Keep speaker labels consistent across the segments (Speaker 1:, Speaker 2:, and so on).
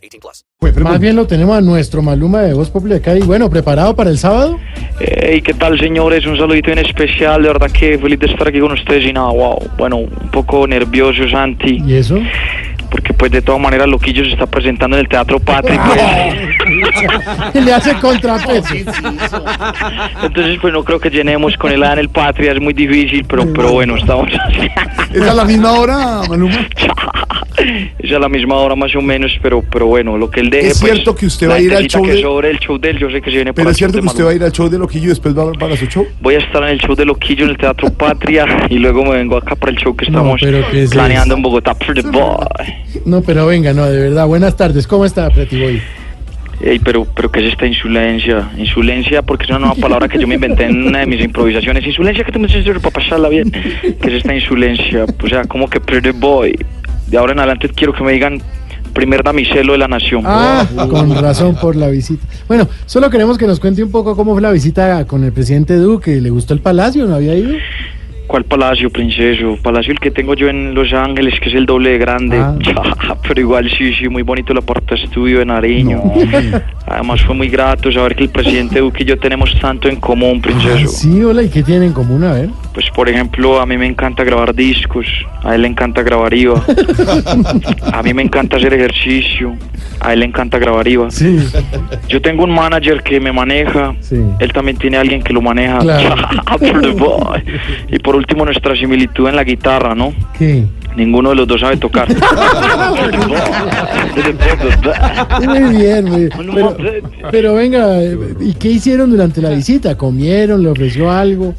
Speaker 1: 18 plus.
Speaker 2: Más bien lo tenemos a nuestro Maluma de Voz Popular acá y bueno, ¿preparado para el sábado?
Speaker 3: Hey, ¿qué tal señores? Un saludito en especial, de verdad que feliz de estar aquí con ustedes y nada, wow, bueno, un poco nervioso Santi,
Speaker 2: ¿Y eso?
Speaker 3: porque pues de todas maneras Loquillo se está presentando en el Teatro Patria, pues.
Speaker 2: Le hace contrapeso.
Speaker 3: entonces pues no creo que llenemos con el A en el Patria, es muy difícil, pero, pero bueno, estamos
Speaker 4: ¿Es a la misma hora, Maluma?
Speaker 3: Es a la misma hora más o menos, pero, pero bueno, lo que él deje,
Speaker 4: Es cierto que usted va a ir al show
Speaker 3: que
Speaker 4: de-
Speaker 3: sobre el show de él, yo sé que se viene
Speaker 4: Pero es cierto que usted va a ir al show de Loquillo y después va para su show.
Speaker 3: Voy a estar en el show de Loquillo en el Teatro Patria y luego me vengo acá para el show que
Speaker 2: No,
Speaker 3: estamos
Speaker 2: pero ¿qué es
Speaker 3: planeando
Speaker 2: eso?
Speaker 3: en Bogotá. Pretty boy.
Speaker 2: No, pero venga, no, de verdad. Buenas tardes. ¿Cómo está, Pretty Boy?
Speaker 3: Ey, pero, pero ¿qué es esta insulencia? Insulencia porque es una nueva palabra que yo me inventé en una de mis improvisaciones. Insulencia que tú me dices para pasarla bien. ¿Qué es esta insulencia? O sea, como que pretty boy. De ahora en adelante quiero que me digan primer damiselo de la nación.
Speaker 2: Ah, con razón por la visita. Bueno, solo queremos que nos cuente un poco cómo fue la visita con el presidente Duque. ¿Le gustó el palacio? ¿No había ido?
Speaker 3: ¿Cuál palacio, princeso? Palacio el que tengo yo en Los Ángeles, que es el doble de grande.
Speaker 2: Ah.
Speaker 3: pero igual sí, sí, muy bonito el aparta estudio de Nariño. Además fue muy grato saber que el presidente Duque y yo tenemos tanto en común,
Speaker 2: Ah,
Speaker 3: princeso.
Speaker 2: sí, hola, ¿y qué tienen en común? A ver.
Speaker 3: Pues por ejemplo, a mí me encanta grabar discos, a él le encanta grabar IVA. A mí me encanta hacer ejercicio, a él le encanta grabar IVA.
Speaker 2: Sí,
Speaker 3: Yo tengo un manager que me maneja,
Speaker 2: Sí.
Speaker 3: él también tiene alguien que lo maneja.
Speaker 2: Claro.
Speaker 3: Y por último, nuestra similitud en la guitarra, ¿no?
Speaker 2: ¿qué?
Speaker 3: Ninguno de los dos sabe tocar.
Speaker 2: Muy bien, muy bien. Pero, pero venga, ¿y qué hicieron durante la visita? ¿Comieron? ¿Le ofreció algo?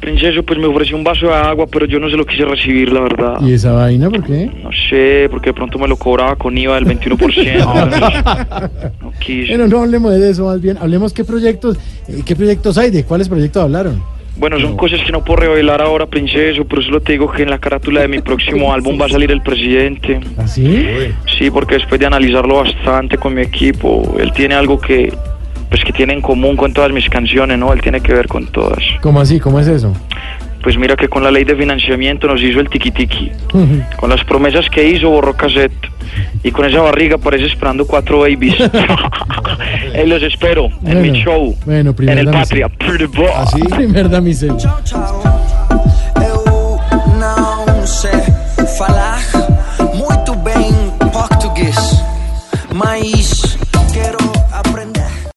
Speaker 3: Princeso, pues me ofreció un vaso de agua, pero yo no se lo quise recibir, la verdad.
Speaker 2: ¿Y esa vaina por qué?
Speaker 3: No sé, porque de pronto me lo cobraba con IVA del 21%. no quise.
Speaker 2: Bueno, no hablemos de eso, más bien. Hablemos qué proyectos, eh, qué proyectos hay, de cuáles proyectos hablaron.
Speaker 3: Bueno, son cosas que no puedo revelar ahora, princeso, pero solo te digo que en la carátula de mi próximo álbum va a salir el presidente.
Speaker 2: ¿Así?
Speaker 3: Sí, porque después de analizarlo bastante con mi equipo, él tiene algo que pues que tiene en común con todas mis canciones, ¿no? Él tiene que ver con todas.
Speaker 2: ¿Cómo así? ¿Cómo es eso?
Speaker 3: Pues mira que con la ley de financiamiento nos hizo el tiki tiki. Con las promesas que hizo borró cassette. Y con esa barriga parece esperando cuatro babies. Él los espero en mi
Speaker 2: Bueno,
Speaker 3: show.
Speaker 2: bueno, primer
Speaker 3: en el
Speaker 2: damisel.
Speaker 3: Patria.
Speaker 4: ¿Así?
Speaker 2: Primer damisel.
Speaker 5: Chao, chao.